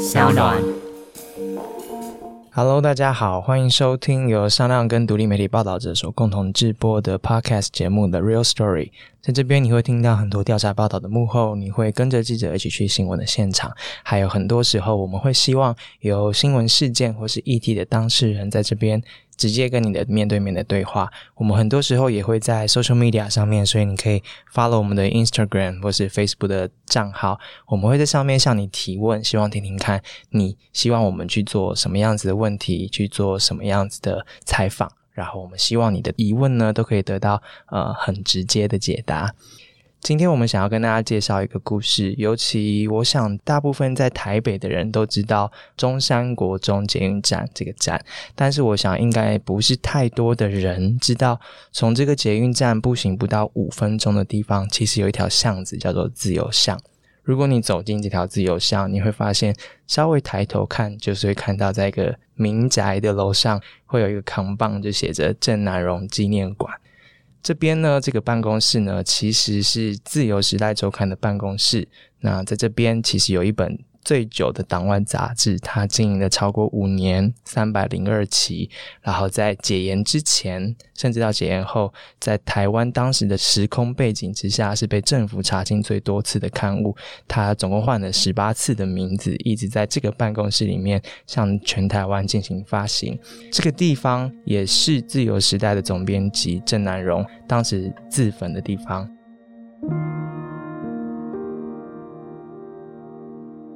小暖。Hello，大家好，欢迎收听由商量跟独立媒体报道者所共同制播的 Podcast 节目的 Real Story。在这边你会听到很多调查报道的幕后，你会跟着记者一起去新闻的现场，还有很多时候我们会希望有新闻事件或是议题的当事人在这边直接跟你的面对面的对话。我们很多时候也会在 social media 上面，所以你可以 follow 我们的 Instagram 或是 Facebook 的账号，我们会在上面向你提问，希望听听看你希望我们去做什么样子的问题，去做什么样子的采访。然后我们希望你的疑问呢，都可以得到呃很直接的解答。今天我们想要跟大家介绍一个故事，尤其我想大部分在台北的人都知道中山国中捷运站这个站，但是我想应该不是太多的人知道，从这个捷运站步行不到五分钟的地方，其实有一条巷子叫做自由巷。如果你走进这条自由巷，你会发现，稍微抬头看，就是会看到在一个民宅的楼上，会有一个扛棒，就写着郑南荣纪念馆。这边呢，这个办公室呢，其实是自由时代周刊的办公室。那在这边，其实有一本最久的党外杂志，它经营了超过五年，三百零二期。然后在解严之前，甚至到解严后，在台湾当时的时空背景之下，是被政府查清最多次的刊物。它总共换了十八次的名字，一直在这个办公室里面向全台湾进行发行。这个地方也是自由时代的总编辑郑南荣当时自焚的地方。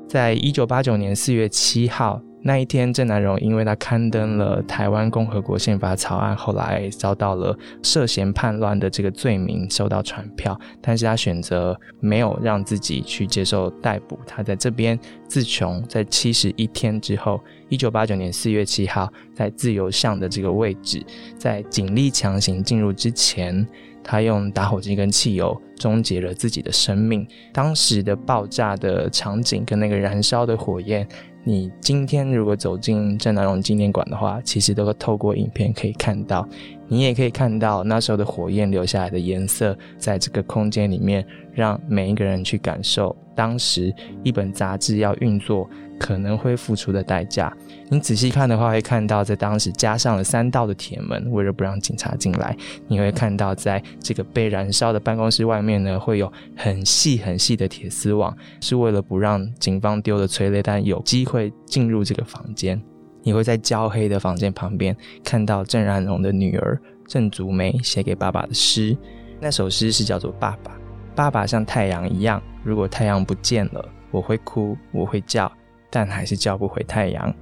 在一九八九年四月七号那一天，郑南荣因为他刊登了台湾共和国宪法草案，后来遭到了涉嫌叛乱的这个罪名，受到传票。但是他选择没有让自己去接受逮捕，他在这边自穷。在七十一天之后，一九八九年四月七号，在自由巷的这个位置，在警力强行进入之前。他用打火机跟汽油终结了自己的生命。当时的爆炸的场景跟那个燃烧的火焰，你今天如果走进郑南荣纪念馆的话，其实都会透过影片可以看到。你也可以看到那时候的火焰留下来的颜色，在这个空间里面，让每一个人去感受当时一本杂志要运作可能会付出的代价。你仔细看的话，会看到在当时加上了三道的铁门，为了不让警察进来。你会看到在这个被燃烧的办公室外面呢，会有很细很细的铁丝网，是为了不让警方丢的催泪弹有机会进入这个房间。你会在焦黑的房间旁边看到郑然荣的女儿郑竹梅写给爸爸的诗，那首诗是叫做《爸爸》。爸爸像太阳一样，如果太阳不见了，我会哭，我会叫，但还是叫不回太阳。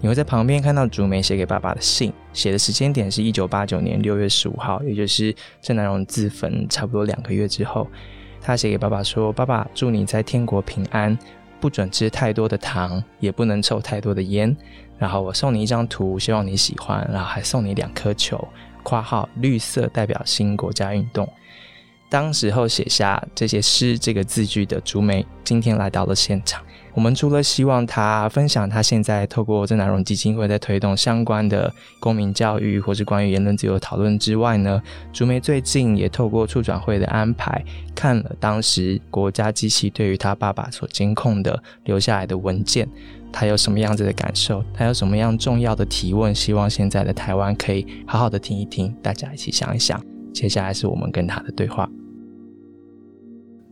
你会在旁边看到竹梅写给爸爸的信，写的时间点是一九八九年六月十五号，也就是郑南荣自焚差不多两个月之后。他写给爸爸说：“爸爸，祝你在天国平安，不准吃太多的糖，也不能抽太多的烟。然后我送你一张图，希望你喜欢，然后还送你两颗球。”（括号绿色代表新国家运动。）当时候写下这些诗这个字句的竹梅，今天来到了现场。我们除了希望他分享他现在透过郑南荣基金会在推动相关的公民教育或是关于言论自由讨论之外呢，竹梅最近也透过促转会的安排，看了当时国家机器对于他爸爸所监控的留下来的文件，他有什么样子的感受？他有什么样重要的提问？希望现在的台湾可以好好的听一听，大家一起想一想。接下来是我们跟他的对话。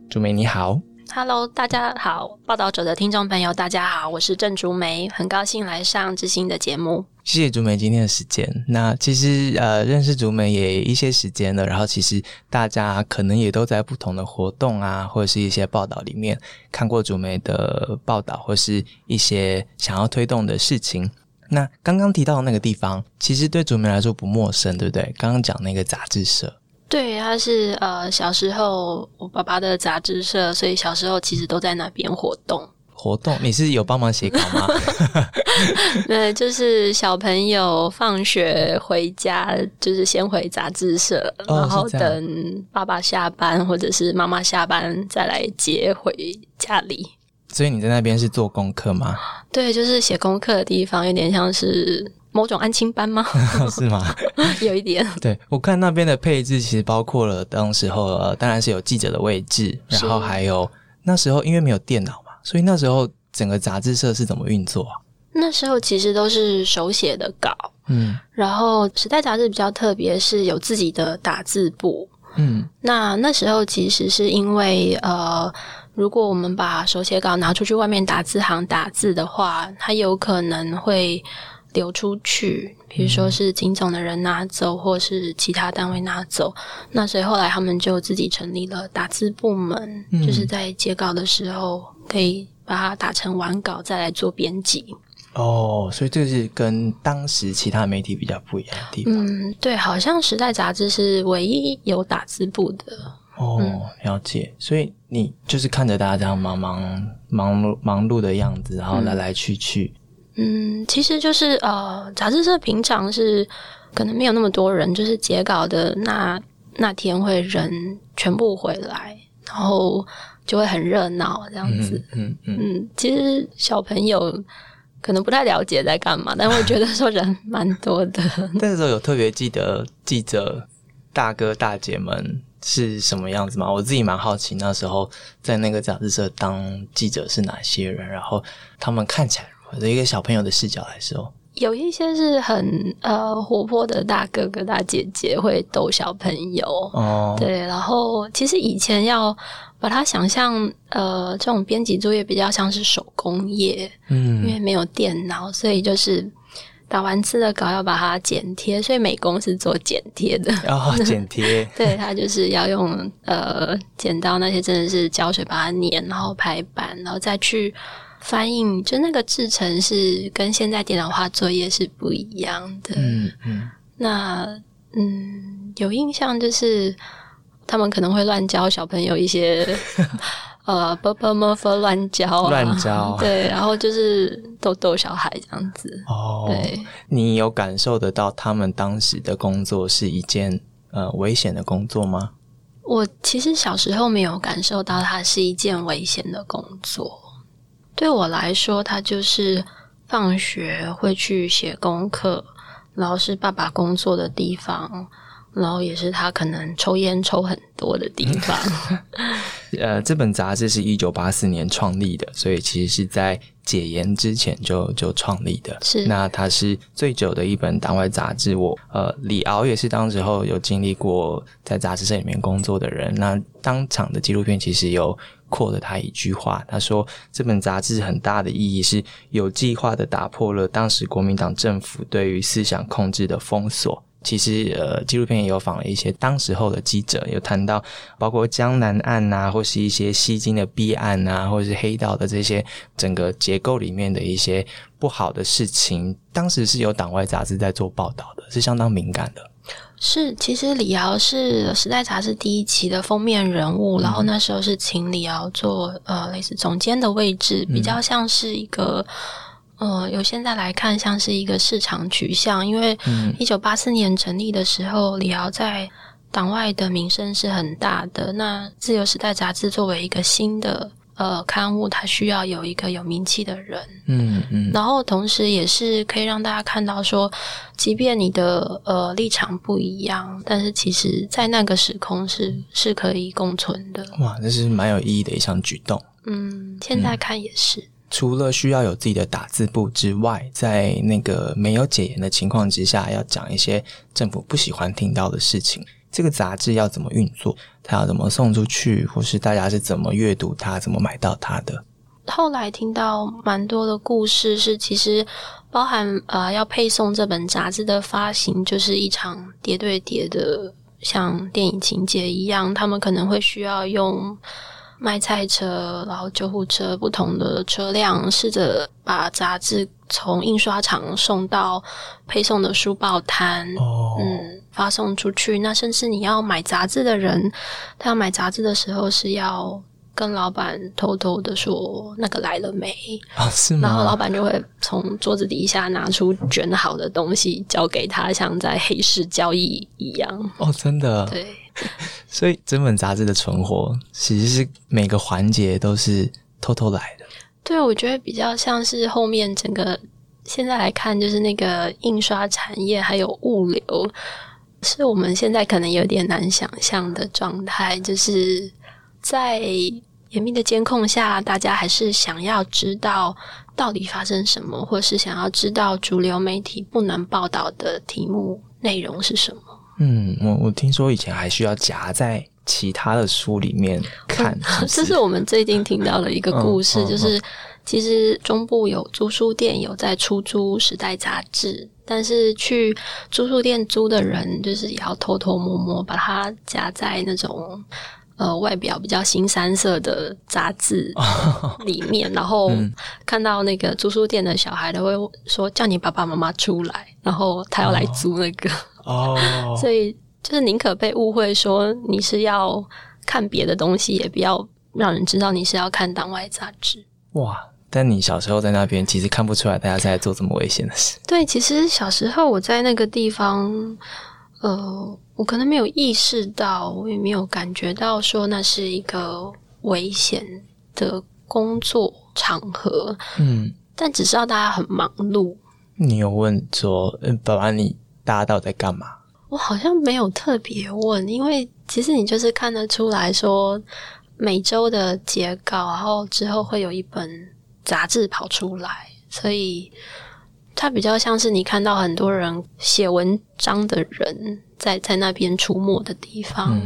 竹梅你好。Hello，大家好，报道者的听众朋友，大家好，我是郑竹梅，很高兴来上知心的节目。谢谢竹梅今天的时间。那其实呃，认识竹梅也一些时间了，然后其实大家可能也都在不同的活动啊，或者是一些报道里面看过竹梅的报道，或是一些想要推动的事情。那刚刚提到那个地方，其实对竹梅来说不陌生，对不对？刚刚讲那个杂志社。对，他是呃小时候我爸爸的杂志社，所以小时候其实都在那边活动。活动你是有帮忙写稿吗？对，就是小朋友放学回家，就是先回杂志社，哦然后等爸爸下班或者是妈妈下班再来接回家里。所以你在那边是做功课吗？对，就是写功课的地方，有点像是某种安亲班吗？是吗？有一点。对我看那边的配置，其实包括了当时候呃，当然是有记者的位置，然后还有那时候因为没有电脑嘛，所以那时候整个杂志社是怎么运作啊？那时候其实都是手写的稿，嗯然后时代杂志比较特别，是有自己的打字部。嗯那那时候其实是因为呃，如果我们把手写稿拿出去外面打字行打字的话，它有可能会流出去，比如说是金总的人拿走，或是其他单位拿走。那所以后来他们就自己成立了打字部门，嗯就是在截稿的时候可以把它打成完稿，再来做编辑。哦，所以这是跟当时其他媒体比较不一样的地方。嗯，对，好像时代杂志是唯一有打字部的。哦，了解。所以你就是看着大家这样忙忙忙碌忙碌的样子，然后来来去去。嗯，其实就是呃，杂志社平常是可能没有那么多人，就是截稿的那那天会人全部回来，然后就会很热闹这样子。嗯嗯嗯其实小朋友可能不太了解在干嘛，但我觉得说人 蛮多的。那时候有特别记得记者大哥大姐们是什么样子吗？我自己蛮好奇，那时候在那个杂志社当记者是哪些人，然后他们看起来如何？一个小朋友的视角来说，有一些是很呃活泼的大哥哥大姐姐会逗小朋友，哦，对，然后其实以前要把它想象，呃，这种编辑作业比较像是手工业，嗯因为嗯，没有电脑，所以就是打完字的稿要把它剪贴，所以美工是做剪贴的。然 后剪贴，对，他就是要用呃剪刀那些真的是胶水把它粘，然后排版，然后再去翻印，就那个制成是跟现在电脑化作业是不一样的。嗯嗯，那嗯，有印象就是他们可能会乱教小朋友一些 呃 b b m f 乱教啊，乱教对，然后就是逗逗小孩这样子。哦，对，你有感受得到他们当时的工作是一件呃危险的工作吗？我其实小时候没有感受到它是一件危险的工作，对我来说，它就是放学会去写功课，然后是爸爸工作的地方，然后也是他可能抽烟抽很多的地方。呃，这本杂志是一九八四年创立的，所以其实是在解严之前就就创立的。是那它是最久的一本党外杂志。我呃，李敖也是当时候有经历过在杂志社里面工作的人。那当场的纪录片其实有 quote 他一句话，他说这本杂志很大的意义是有计划的打破了当时国民党政府对于思想控制的封锁。其实，呃，纪录片也有访了一些当时候的记者，有谈到包括江南案呐、或是一些西京的弊案呐、或是黑道的这些整个结构里面的一些不好的事情。当时是有党外杂志在做报道的，是相当敏感的。是，其实李敖是《时代》杂志第一期的封面人物，然后那时候是请李敖做呃类似总监的位置，比较像是一个。呃，由现在来看，像是一个市场取向，因为一九八四年成立的时候，李敖在党外的名声是很大的。那《自由时代》杂志作为一个新的呃刊物，它需要有一个有名气的人，嗯嗯然后同时也是可以让大家看到说，即便你的呃立场不一样，但是其实在那个时空是是可以共存的。哇，这是蛮有意义的一项举动。嗯，现在看也是。除了需要有自己的打字部之外，在那个没有解严的情况之下，要讲一些政府不喜欢听到的事情。这个杂志要怎么运作？它要怎么送出去？或是大家是怎么阅读它、怎么买到它的？后来听到蛮多的故事，是其实包含呃要配送这本杂志的发行，就是一场叠对叠的，像电影情节一样，他们可能会需要用卖菜车，然后救护车不同的车辆，试着把杂志从印刷厂送到配送的书报摊。哦，嗯，发送出去。那甚至你要买杂志的人，他要买杂志的时候是要跟老板偷偷的说那个来了没，啊，是吗然后老吗？板就会从桌子底下拿出卷好的东西交给他，像在黑市交易一样。哦，真的。对，所以整本杂志的存活，其实是每个环节都是偷偷来的。对，我觉得比较像是后面整个现在来看，就是那个印刷产业还有物流，是我们现在可能有点难想象的状态，就是在严密的监控下，大家还是想要知道到底发生什么，或是想要知道主流媒体不能报道的题目内容是什么。嗯，我我听说以前还需要夹在其他的书里面看，这是我们最近听到的一个故事，就是其实中部有租书店有在出租《时代》杂志，但是去租书店租的人就是也要偷偷摸摸把它夹在那种。呃，外表比较新三色的杂志 里面，然后看到那个租书店的小孩都会说叫你爸爸妈妈出来，然后他要来租那个哦，所以就是宁可被误会说你是要看别的东西，也不要让人知道你是要看党外杂志。哇！但你小时候在那边，其实看不出来大家在做这么危险的事。对，其实小时候我在那个地方，呃。我可能没有意识到，我也没有感觉到说那是一个危险的工作场合。嗯，但只知道大家很忙碌。你有问说，嗯，爸爸，你大家到底在干嘛？我好像没有特别问，因为其实你就是看得出来说，每周的截稿，然后之后会有一本杂志跑出来，所以它比较像是你看到很多人写文章的人。在在那边出没的地方，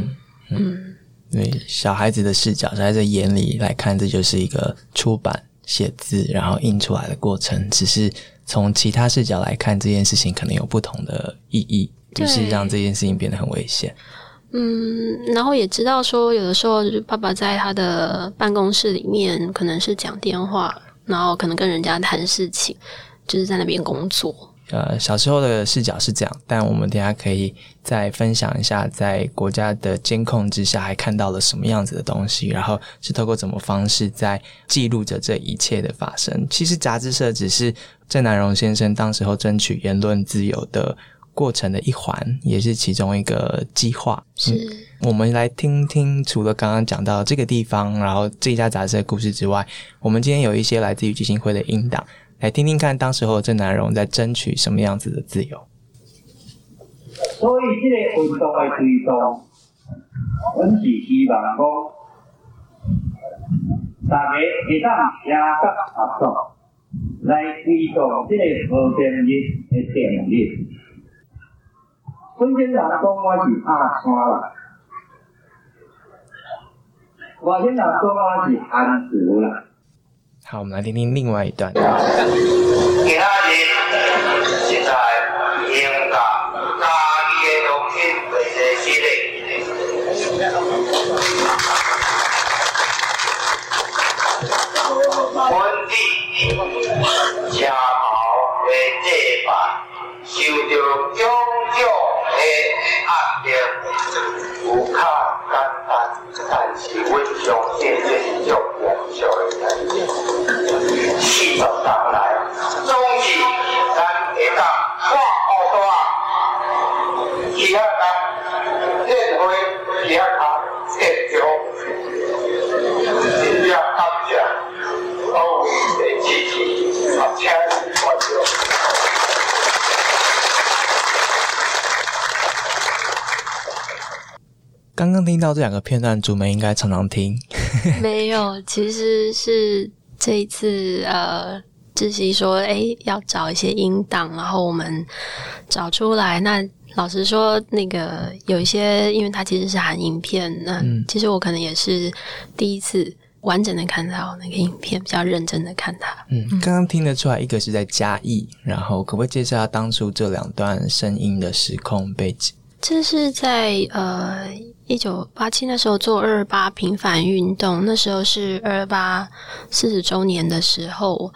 嗯，对，小孩子的视角，在这眼里来看，这就是一个出版、写字，然后印出来的过程。只是从其他视角来看，这件事情可能有不同的意义，就是让这件事情变得很危险。嗯，然后也知道说，有的时候爸爸在他的办公室里面，可能是讲电话，然后可能跟人家谈事情，就是在那边工作。呃，小时候的视角是这样，但我们等下可以再分享一下，在国家的监控之下，还看到了什么样子的东西，然后是透过什么方式在记录着这一切的发生。其实杂志社只是郑南荣先生当时候争取言论自由的过程的一环，也是其中一个计划。是，我们来听听，除了刚刚讲到这个地方，然后这家杂志的故事之外，我们今天有一些来自于基金会的音档。来听听看，当时候郑南荣在争取什么样子的自由。所以，这个运动的推动，阮是希望讲，大家会当听得合作，来推动这个和平日的定日。本身人讲我是阿山啦，外省人讲我是汉族啦。好，我们来听听另外一段。其他人现在英甲嘉义的中心会社室内，本地车头的这班受到种种的压力，有较简单，但是我相信这是种严肃的代志。四十年来，总是咱会当看好大，其他人认为其他人结交，真正感谢各位的支持，啊，请关注。刚刚听到这两个片段，主媒应该常常听。没有，其实是。这一次，呃，志熙说，哎，要找一些音档，然后我们找出来。那老实说，那个有一些，因为它其实是含影片，那其实我可能也是第一次完整的看到那个影片，比较认真的看它。嗯，刚刚听得出来，一个是在嘉义，然后可不可以介绍下当初这两段声音的时空背景？这是在呃。一九八七那时候做二二八平反运动，那时候是二二八四十周年的时候，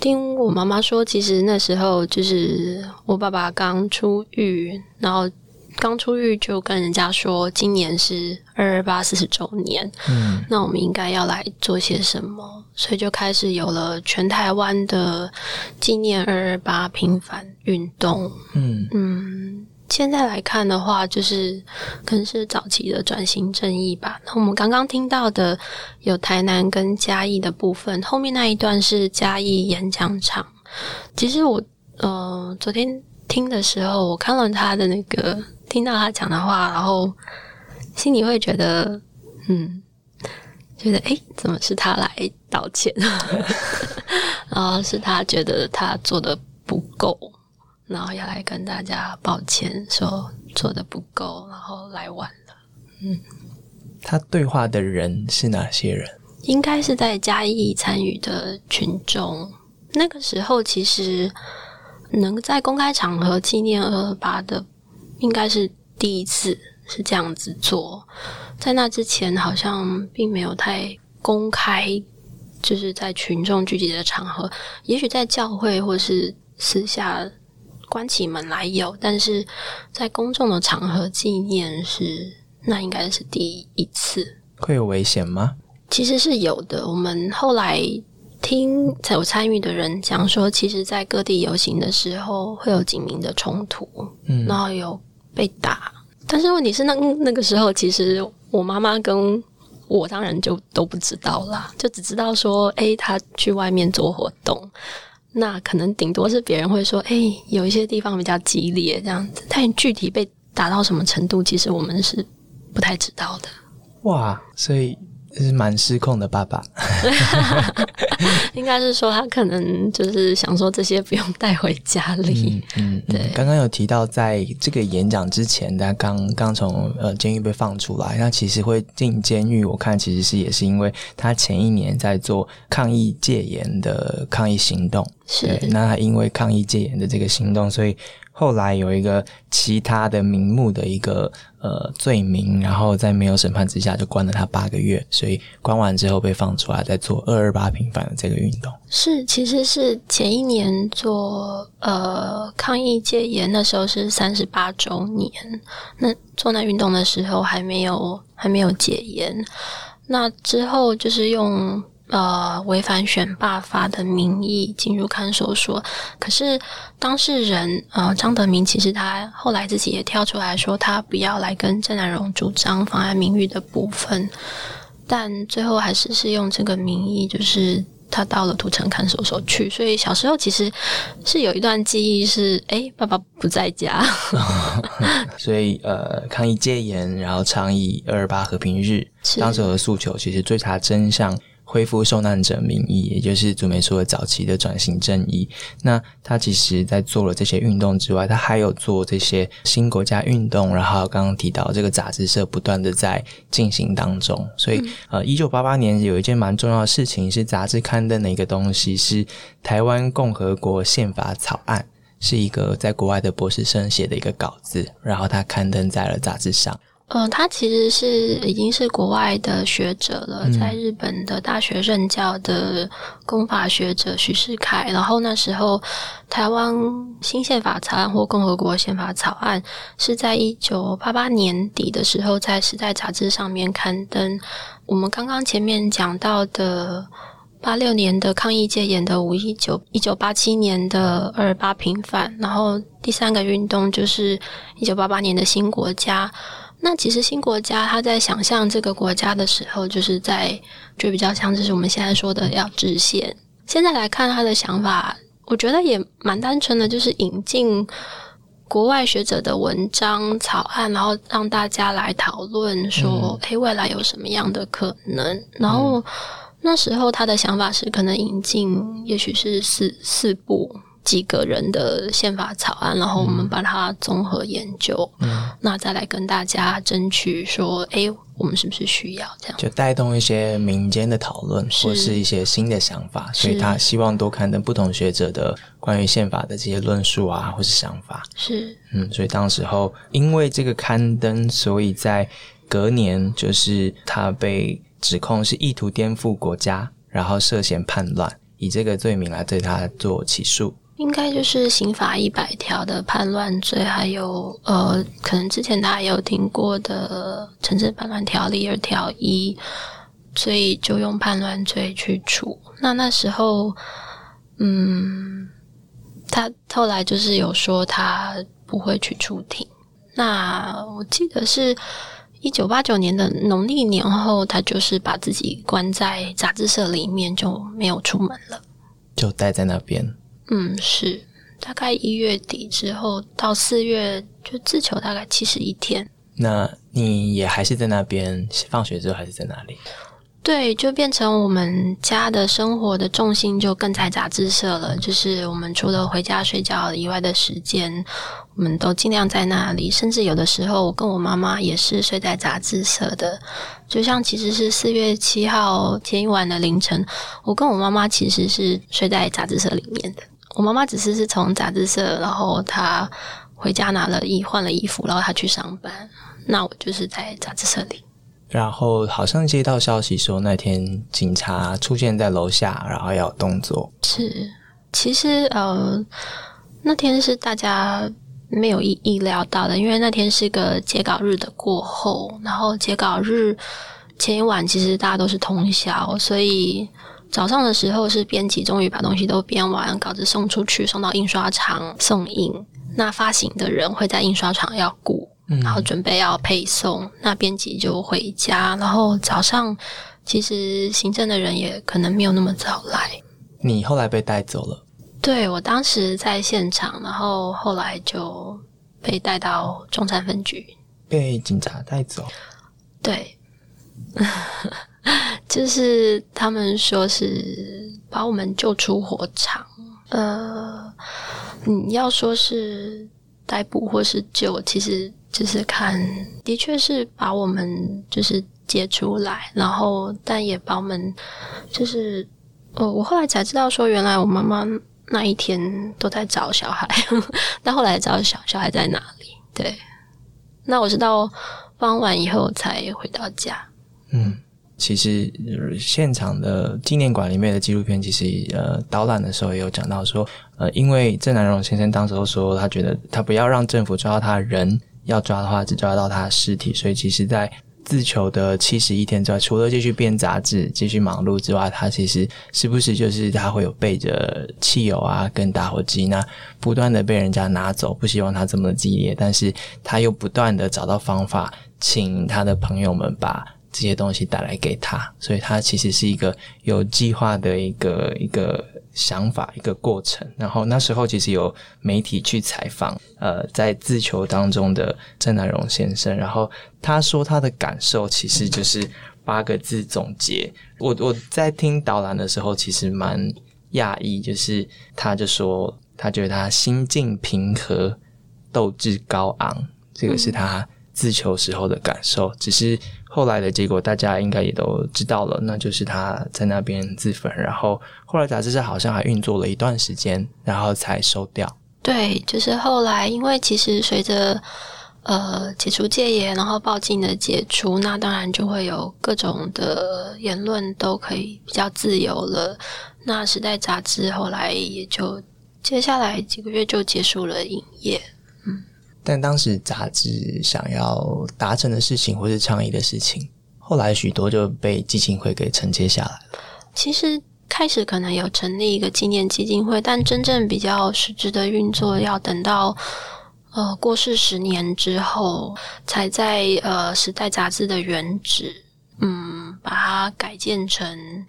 听我妈妈说，其实那时候就是我爸爸刚出狱，然后刚出狱就跟人家说，今年是二二八四十周年，嗯，那我们应该要来做些什么，所以就开始有了全台湾的纪念二二八平反运动，嗯。嗯。现在来看的话，就是可能是早期的转型正义吧。那我们刚刚听到的有台南跟嘉义的部分，后面那一段是嘉义演讲场。其实我呃昨天听的时候，我看了他的那个，听到他讲的话，然后心里会觉得，嗯，觉得诶，怎么是他来道歉？然后是他觉得他做的不够，然后要来跟大家抱歉，说做的不够，然后来晚了。嗯，他对话的人是哪些人？应该是在嘉义参与的群众。那个时候其实能在公开场合纪念二二八的，应该是第一次是这样子做。在那之前，好像并没有太公开，就是在群众聚集的场合，也许在教会或是私下关起门来有，但是在公众的场合纪念是那应该是第一次。会有危险吗？其实是有的。我们后来听有参与的人讲说，其实，在各地游行的时候会有警民的冲突，嗯，然后有被打。但是问题是，那那个时候，其实我妈妈跟我当然就都不知道啦，就只知道说，哎，他去外面做活动，那可能顶多是别人会说，哎，有一些地方比较激烈这样子，但具体被打到什么程度，其实我们是不太知道的。哇，所以。是蛮失控的爸爸，应该是说他可能就是想说这些不用带回家里。嗯，对。刚刚有提到，在这个演讲之前，他刚刚从呃监狱被放出来，那其实会进监狱，我看其实是也是因为他前一年在做抗议戒严的抗议行动。是，那他因为抗议戒严的这个行动，所以。后来有一个其他的名目的一个呃罪名，然后在没有审判之下就关了他八个月，所以关完之后被放出来，在做二二八平反的这个运动。是，其实是前一年做呃抗议戒严，那时候是三十八周年，那做那运动的时候还没有还没有戒严，那之后就是用。呃，违反选罢法的名义进入看守所，可是当事人呃张德明其实他后来自己也跳出来说，他不要来跟郑南荣主张妨碍名誉的部分，但最后还是是用这个名义，就是他到了土城看守所去。所以小时候其实是有一段记忆是，哎，爸爸不在家，所以呃抗议戒严，然后倡议二二八和平日，当时的诉求其实追查真相。恢复受难者名义，也就是祖梅说的早期的转型正义。那他其实，在做了这些运动之外，他还有做这些新国家运动。然后刚刚提到这个杂志社不断的在进行当中。所以，呃，一九八八年有一件蛮重要的事情，是杂志刊登的一个东西，是台湾共和国宪法草案，是一个在国外的博士生写的一个稿子，然后他刊登在了杂志上。嗯，他其实是已经是国外的学者了，在日本的大学任教的公法学者徐世凯。然后那时候台湾新宪法草案或共和国宪法草案是在一九八八年底的时候在《时代》杂志上面刊登。我们刚刚前面讲到的八六年的抗议戒严的五一九，一九八七年的二二八平反，然后第三个运动就是一九八八年的新国家。那其实新国家他在想象这个国家的时候，就是在就比较像就是我们现在说的要制宪。现在来看他的想法，我觉得也蛮单纯的，就是引进国外学者的文章草案，然后让大家来讨论说，诶，未来有什么样的可能？然后那时候他的想法是，可能引进也许是四四部。几个人的宪法草案，然后我们把它综合研究，那再来跟大家争取说，哎，我们是不是需要这样？就带动一些民间的讨论，或是一些新的想法，所以他希望多刊登不同学者的关于宪法的这些论述啊，或是想法。是，嗯，所以当时候因为这个刊登，所以在隔年，就是他被指控是意图颠覆国家，然后涉嫌叛乱，以这个罪名来对他做起诉。应该就是刑法一百条的叛乱罪，还有呃，可能之前大家有听过的《城市叛乱条例》二条一，所以就用叛乱罪去处。那那时候，嗯，他后来就是有说他不会去出庭。那我记得是一九八九年的农历年后，他就是把自己关在杂志社里面，就没有出门了，就待在那边。嗯，是大概一月底之后到四月，就自求大概七十一天。那你也还是在那边放学之后还是在哪里？对，就变成我们家的生活的重心就更在杂志社了。就是我们除了回家睡觉以外的时间，我们都尽量在那里。甚至有的时候，我跟我妈妈也是睡在杂志社的。就像其实是四月七号前一晚的凌晨，我跟我妈妈其实是睡在杂志社里面的。我妈妈只是是从杂志社，然后她回家拿了衣换了衣服，然后她去上班。那我就是在杂志社里。然后好像接到消息说那天警察出现在楼下，然后要动作。是，其实呃，那天是大家没有意意料到的，因为那天是个截稿日的过后，然后截稿日前一晚其实大家都是通宵，所以早上的时候是编辑终于把东西都编完，稿子送出去，送到印刷厂送印。那发行的人会在印刷厂要顾。然后准备要配送，那编辑就回家。然后早上其实行政的人也可能没有那么早来。你后来被带走了？对，我当时在现场，然后后来就被带到中山分局，被警察带走。对，就是他们说是把我们救出火场。呃，你要说是逮捕或是救，其实。就是看，的确是把我们就是接出来，然后但也把我们就是，呃，我后来才知道说，原来我妈妈那一天都在找小孩，但后来找小小孩在哪里？对，那我是到傍晚以后才回到家。嗯，其实现场的纪念馆里面的纪录片，其实呃导览的时候也有讲到说，呃，因为郑南荣先生当时候说，他觉得他不要让政府抓到他人。要抓的话，只抓到他的尸体。所以，其实，在自囚的七十一天之外，除了继续编杂志、继续忙碌之外，他其实时不时就是他会有背着汽油啊，跟打火机，那不断的被人家拿走。不希望他这么激烈，但是他又不断的找到方法，请他的朋友们把 这些东西带来给他。所以，他其实是一个有计划的一个一个。想法一个过程，然后那时候其实有媒体去采访，呃，在自求当中的郑南荣先生，然后他说他的感受其实就是八个字总结。我我在听导览的时候，其实蛮讶异，就是他就说他觉得他心境平和，斗志高昂，这个是他自求时候的感受，只是。后来的结果，大家应该也都知道了，那就是他在那边自焚，然后后来杂志社好像还运作了一段时间，然后才收掉。对，就是后来，因为其实随着呃解除戒严，然后报禁的解除，那当然就会有各种的言论都可以比较自由了。那时代杂志后来也就接下来几个月就结束了营业。但当时杂志想要达成的事情，或是倡议的事情，后来许多就被基金会给承接下来了。其实开始可能有成立一个纪念基金会，但真正比较实质的运作，要等到呃过世十年之后，才在呃时代杂志的原址，嗯，把它改建成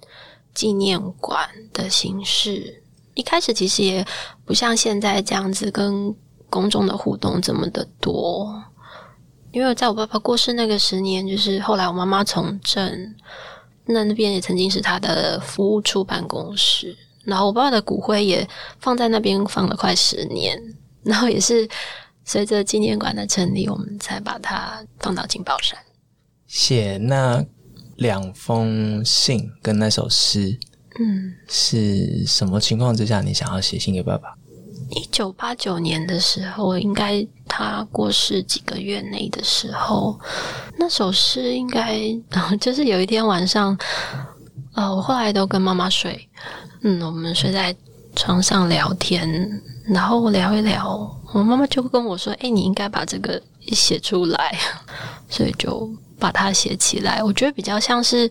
纪念馆的形式。一开始其实也不像现在这样子跟。公众的互动这么的多，因为在我爸爸过世那个十年，就是后来我妈妈从政，那那边也曾经是他的服务处办公室，然后我爸爸的骨灰也放在那边放了快十年，然后也是随着纪念馆的成立，我们才把它放到金宝山。写那两封信跟那首诗，嗯，是什么情况之下你想要写信给爸爸？一九八九年的时候，应该他过世几个月内的时候，那首诗应该 就是有一天晚上，呃，我后来都跟妈妈睡，嗯，我们睡在床上聊天，然后聊一聊，我妈妈就跟我说：“哎，你应该把这个写出来。”所以就把它写起来。我觉得比较像是。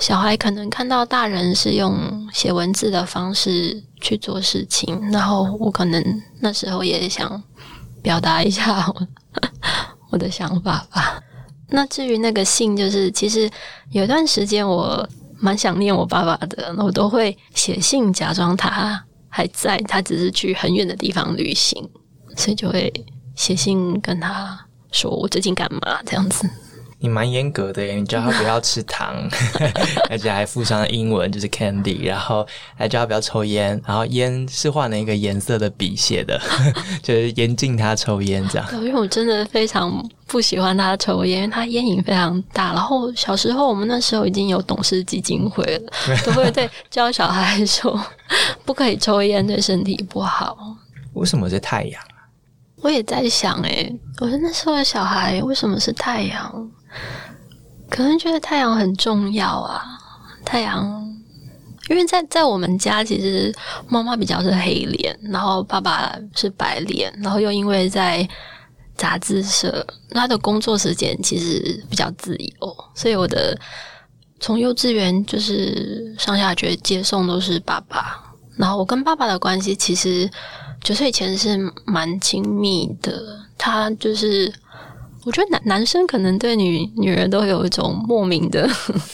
小孩可能看到大人是用写文字的方式去做事情，然后我可能那时候也想表达一下我 我的想法吧。那至于那个信，就是其实有段时间我蛮想念我爸爸的，我都会写信假装他还在，他只是去很远的地方旅行，所以就会写信跟他说我最近干嘛这样子。你蛮严格的耶，你叫他不要吃糖，而且还附上了英文就是 candy，然后还叫他不要抽烟，然后烟是换了一个颜色的笔写的，就是严禁他抽烟这样。因为我真的非常不喜欢他抽烟，因为他烟瘾非常大。然后小时候我们那时候已经有董事基金会了，都会对教小孩说不可以抽烟，对身体不好。为什么是太阳？我也在想，诶，我说那时候的小孩为什么是太阳？可能觉得太阳很重要啊。太阳，因为在在我们家，其实妈妈比较是黑脸，然后爸爸是白脸，然后又因为在杂志社，他的工作时间其实比较自由，所以我的从幼稚园就是上下学接送都是爸爸，然后我跟爸爸的关系其实。九岁以前是蛮亲密的，他就是我觉得男男生可能对女女人都有一种莫名的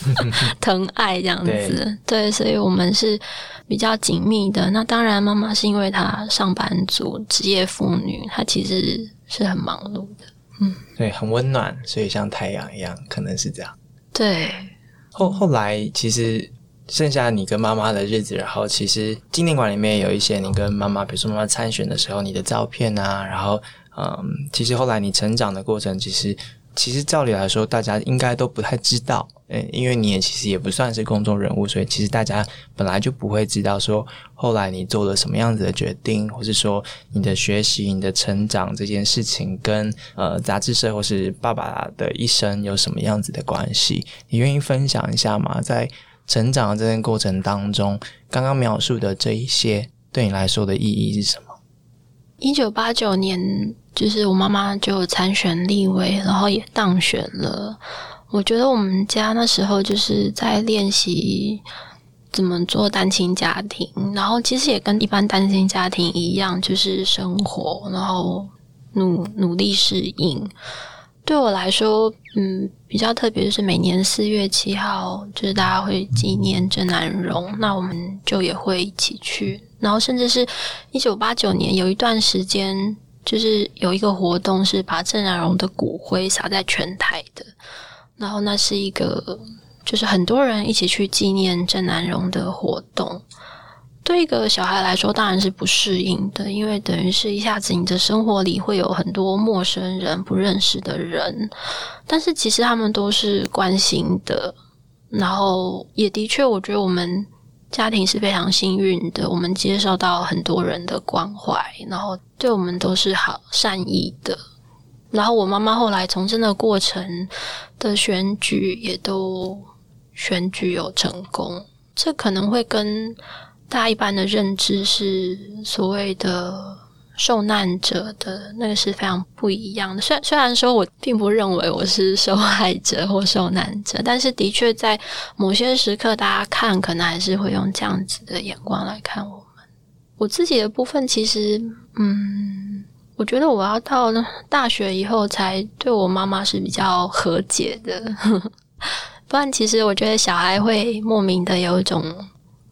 疼爱这样子，对，所以我们是比较紧密的。那当然，妈妈是因为她上班族、职业妇女，她其实是很忙碌的，嗯，对，很温暖，所以像太阳一样，可能是这样。对，后后来其实。剩下你跟妈妈的日子，然后其实纪念馆里面有一些你跟妈妈，比如说妈妈参选的时候你的照片啊，然后嗯，其实后来你成长的过程，其实其实照理来说，大家应该都不太知道，嗯，因为你也其实也不算是公众人物，所以其实大家本来就不会知道说后来你做了什么样子的决定，或是说你的学习、你的成长这件事情跟呃杂志社或是爸爸的一生有什么样子的关系？你愿意分享一下吗？在成长的这段过程当中，刚刚描述的这一些，对你来说的意义是什么？一九八九年，就是我妈妈就参选立委，然后也当选了。我觉得我们家那时候就是在练习怎么做单亲家庭，然后其实也跟一般单亲家庭一样，就是生活，然后努努力适应。对我来说，嗯，比较特别就是每年四月七号，就是大家会纪念郑南荣，那我们就也会一起去。然后，甚至是一九八九年有一段时间，就是有一个活动是把郑南荣的骨灰撒在全台的，然后那是一个就是很多人一起去纪念郑南荣的活动。对一个小孩来说，当然是不适应的，因为等于是一下子你的生活里会有很多陌生人、不认识的人，但是其实他们都是关心的，然后也的确，我觉得我们家庭是非常幸运的，我们接受到很多人的关怀，然后对我们都是好善意的。然后我妈妈后来从政的过程的选举也都选举有成功，这可能会跟。大家一般的认知是所谓的受难者的那个是非常不一样的。虽然虽然说我并不认为我是受害者或受难者，但是的确在某些时刻，大家看可能还是会用这样子的眼光来看我们。我自己的部分，其实，嗯，我觉得我要到大学以后才对我妈妈是比较和解的。不然，其实我觉得小孩会莫名的有一种。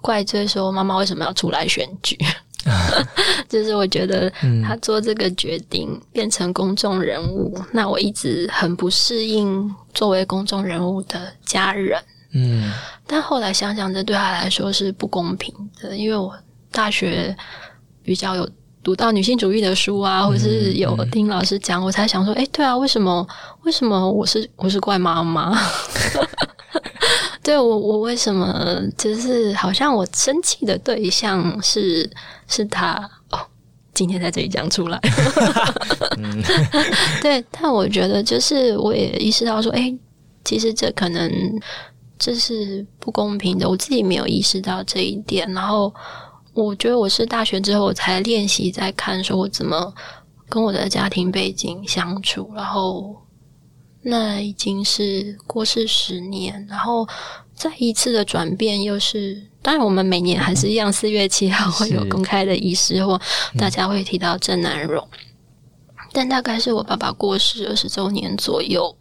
怪罪说妈妈为什么要出来选举？就是我觉得他做这个决定变成公众人物，那我一直很不适应作为公众人物的家人。嗯，但后来想想，这对他来说是不公平的，因为我大学比较有读到女性主义的书啊，或是有听老师讲，我才想说，哎，对啊，为什么？为什么我是我是怪妈妈？对我，我为什么就是好像我生气的对象是是他哦？今天在这里讲出来 对，但我觉得就是我也意识到说，哎，其实这可能这是不公平的，我自己没有意识到这一点。然后我觉得我是大学之后我才练习在看，说我怎么跟我的家庭背景相处，然后。那已经是过世十年，然后再一次的转变，又是当然，我们每年还是一样，四月七号会有公开的仪式，或大家会提到郑南荣。但大概是我爸爸过世二十周年左右，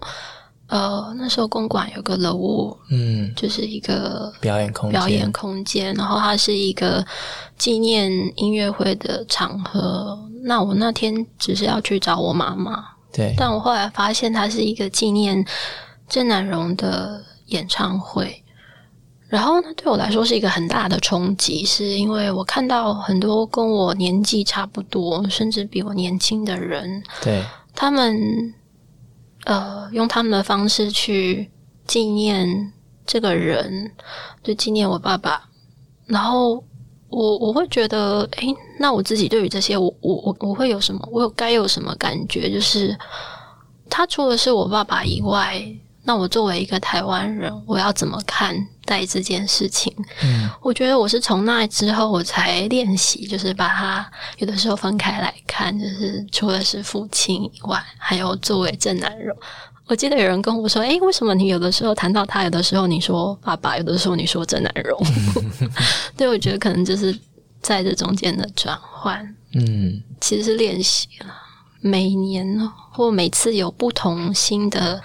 呃，那时候公馆有个楼屋，嗯，就是一个表演空表演空间，然后它是一个纪念音乐会的场合。那我那天只是要去找我妈妈。对，但我后来发现，它是一个纪念郑南荣的演唱会。然后呢，对我来说是一个很大的冲击，是因为我看到很多跟我年纪差不多，甚至比我年轻的人，对，他们呃用他们的方式去纪念这个人，就纪念我爸爸。然后我我会觉得，诶，那我自己对于这些，我我我我会有什么？我有该有什么感觉？就是他除了是我爸爸以外。那我作为一个台湾人，我要怎么看待这件事情？嗯，我觉得我是从那之后我才练习，就是把它有的时候分开来看，就是除了是父亲以外，还有作为郑南荣。我记得有人跟我说：“诶，为什么你有的时候谈到他，有的时候你说爸爸，有的时候你说郑南荣？” 对，我觉得可能就是在这中间的转换。嗯，其实是练习了，每年或每次有不同新的。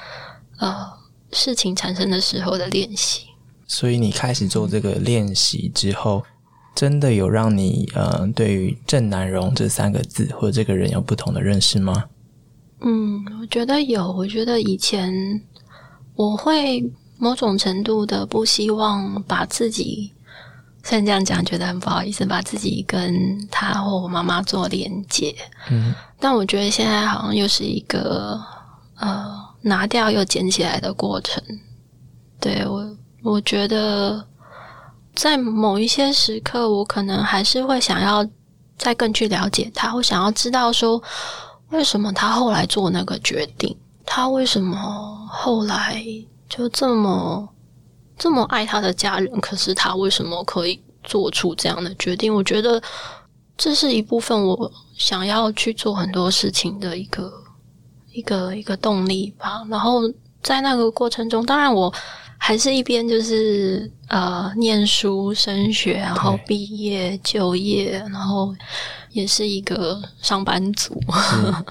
呃，事情产生的时候的练习，所以你开始做这个练习之后，真的有让你呃，对于郑南荣这三个字或者这个人有不同的认识吗？嗯，我觉得有。我觉得以前我会某种程度的不希望把自己，虽然这样讲觉得很不好意思，把自己跟他或我妈妈做连接。嗯，但我觉得现在好像又是一个呃。拿掉又捡起来的过程，对我，我觉得在某一些时刻，我可能还是会想要再更去了解他，我想要知道说，为什么他后来做那个决定，他为什么后来就这么这么爱他的家人，可是他为什么可以做出这样的决定？我觉得这是一部分我想要去做很多事情的一个。一个一个动力吧，然后在那个过程中，当然我还是一边就是呃念书、升学，然后毕业、就业，然后也是一个上班族，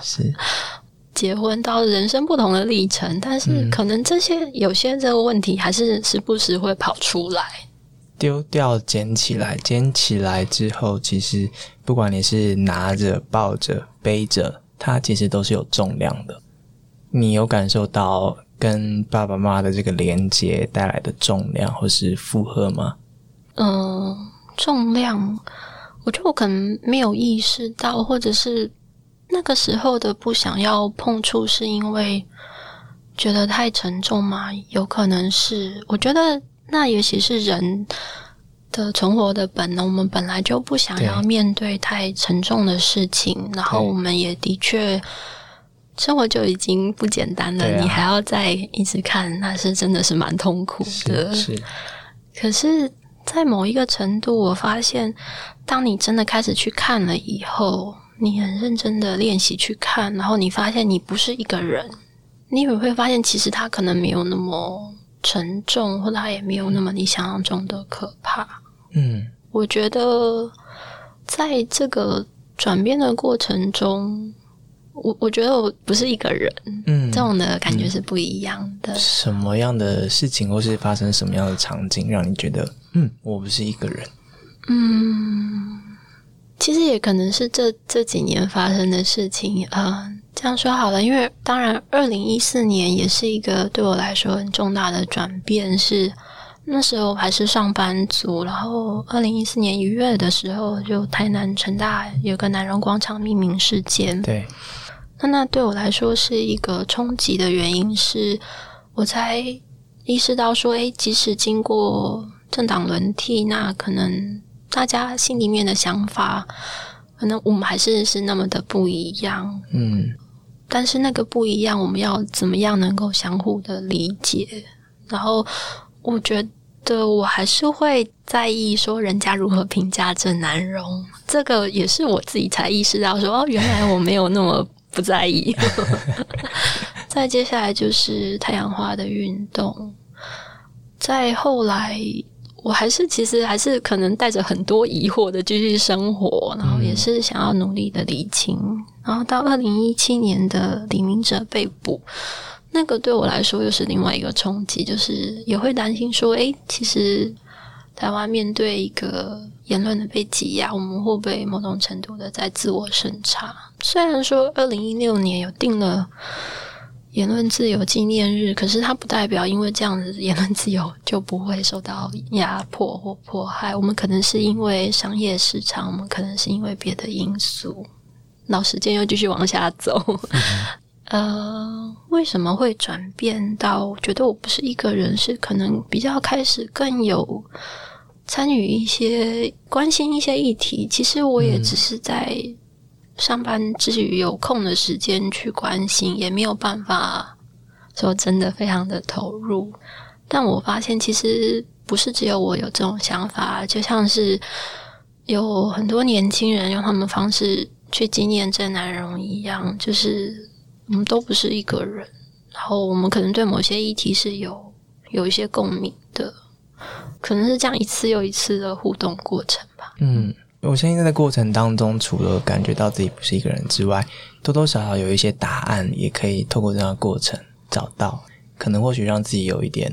是 结婚到人生不同的历程，但是可能这些有些这个问题还是时不时会跑出来，丢掉、捡起来、捡起来之后，其实不管你是拿着、抱着、背着。它其实都是有重量的，你有感受到跟爸爸妈妈的这个连接带来的重量或是负荷吗？嗯，重量，我觉得我可能没有意识到，或者是那个时候的不想要碰触，是因为觉得太沉重吗？有可能是，我觉得那也许是人。的存活的本能，我们本来就不想要面对太沉重的事情，然后我们也的确生活就已经不简单了，你还要再一直看，那是真的是蛮痛苦的。是，可是，在某一个程度，我发现，当你真的开始去看了以后，你很认真的练习去看，然后你发现你不是一个人，你也会发现，其实他可能没有那么沉重，或者他也没有那么你想象中的可怕。嗯，我觉得在这个转变的过程中，我我觉得我不是一个人，嗯，这种的感觉是不一样的。什么样的事情，或是发生什么样的场景，让你觉得，嗯，我不是一个人？嗯，其实也可能是这这几年发生的事情啊。这样说好了，因为当然，二零一四年也是一个对我来说很重大的转变，是。那时候还是上班族，然后二零一四年一月的时候，就台南成大有个南荣广场命名事件。对，那那对我来说是一个冲击的原因，是我才意识到说，哎，即使经过政党轮替，那可能大家心里面的想法，可能我们还是是那么的不一样。嗯，但是那个不一样，我们要怎么样能够相互的理解？然后。我觉得我还是会在意说人家如何评价郑南荣，这个也是我自己才意识到说哦，原来我没有那么不在意。再接下来就是太阳花的运动，再后来我还是其实还是可能带着很多疑惑的继续生活，然后也是想要努力的理清，然后到二零一七年的李明哲被捕。那个对我来说又是另外一个冲击，就是也会担心说，诶，其实台湾面对一个言论的被挤压，我们会不会某种程度的在自我审查？虽然说二零一六年有定了言论自由纪念日，可是它不代表因为这样子言论自由就不会受到压迫或迫害。我们可能是因为商业市场，我们可能是因为别的因素。老时间又继续往下走，呃，为什么会转变到觉得我不是一个人？是可能比较开始更有参与一些、关心一些议题。其实我也只是在。上班之余有空的时间去关心，也没有办法说真的非常的投入。但我发现，其实不是只有我有这种想法，就像是有很多年轻人用他们方式去纪念郑南荣一样，就是我们都不是一个人。然后我们可能对某些议题是有有一些共鸣的，可能是这样一次又一次的互动过程吧。嗯。我相信在过程当中，除了感觉到自己不是一个人之外，多多少少有一些答案，也可以透过这样的过程找到，可能或许让自己有一点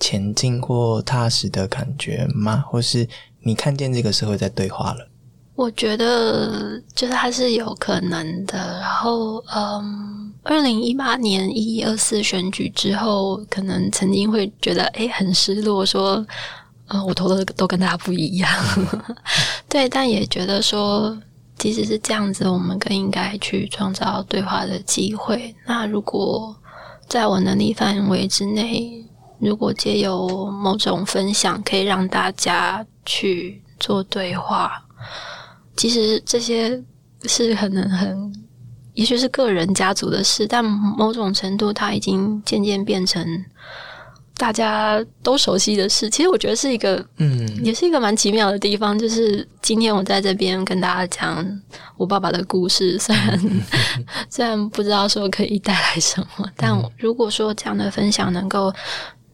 前进或踏实的感觉吗？或是你看见这个社会在对话了？我觉得就是还是有可能的。然后，嗯，二零一八年一一二四选举之后，可能曾经会觉得哎很失落，说。嗯，我投的都跟大家不一样，对，但也觉得说，即使是这样子，我们更应该去创造对话的机会。那如果在我能力范围之内，如果借由某种分享，可以让大家去做对话，其实这些是可能很，也许是个人家族的事，但某种程度，它已经渐渐变成。大家都熟悉的事，其实我觉得是一个，嗯，也是一个蛮奇妙的地方。就是今天我在这边跟大家讲我爸爸的故事，虽然 虽然不知道说可以带来什么，但如果说这样的分享能够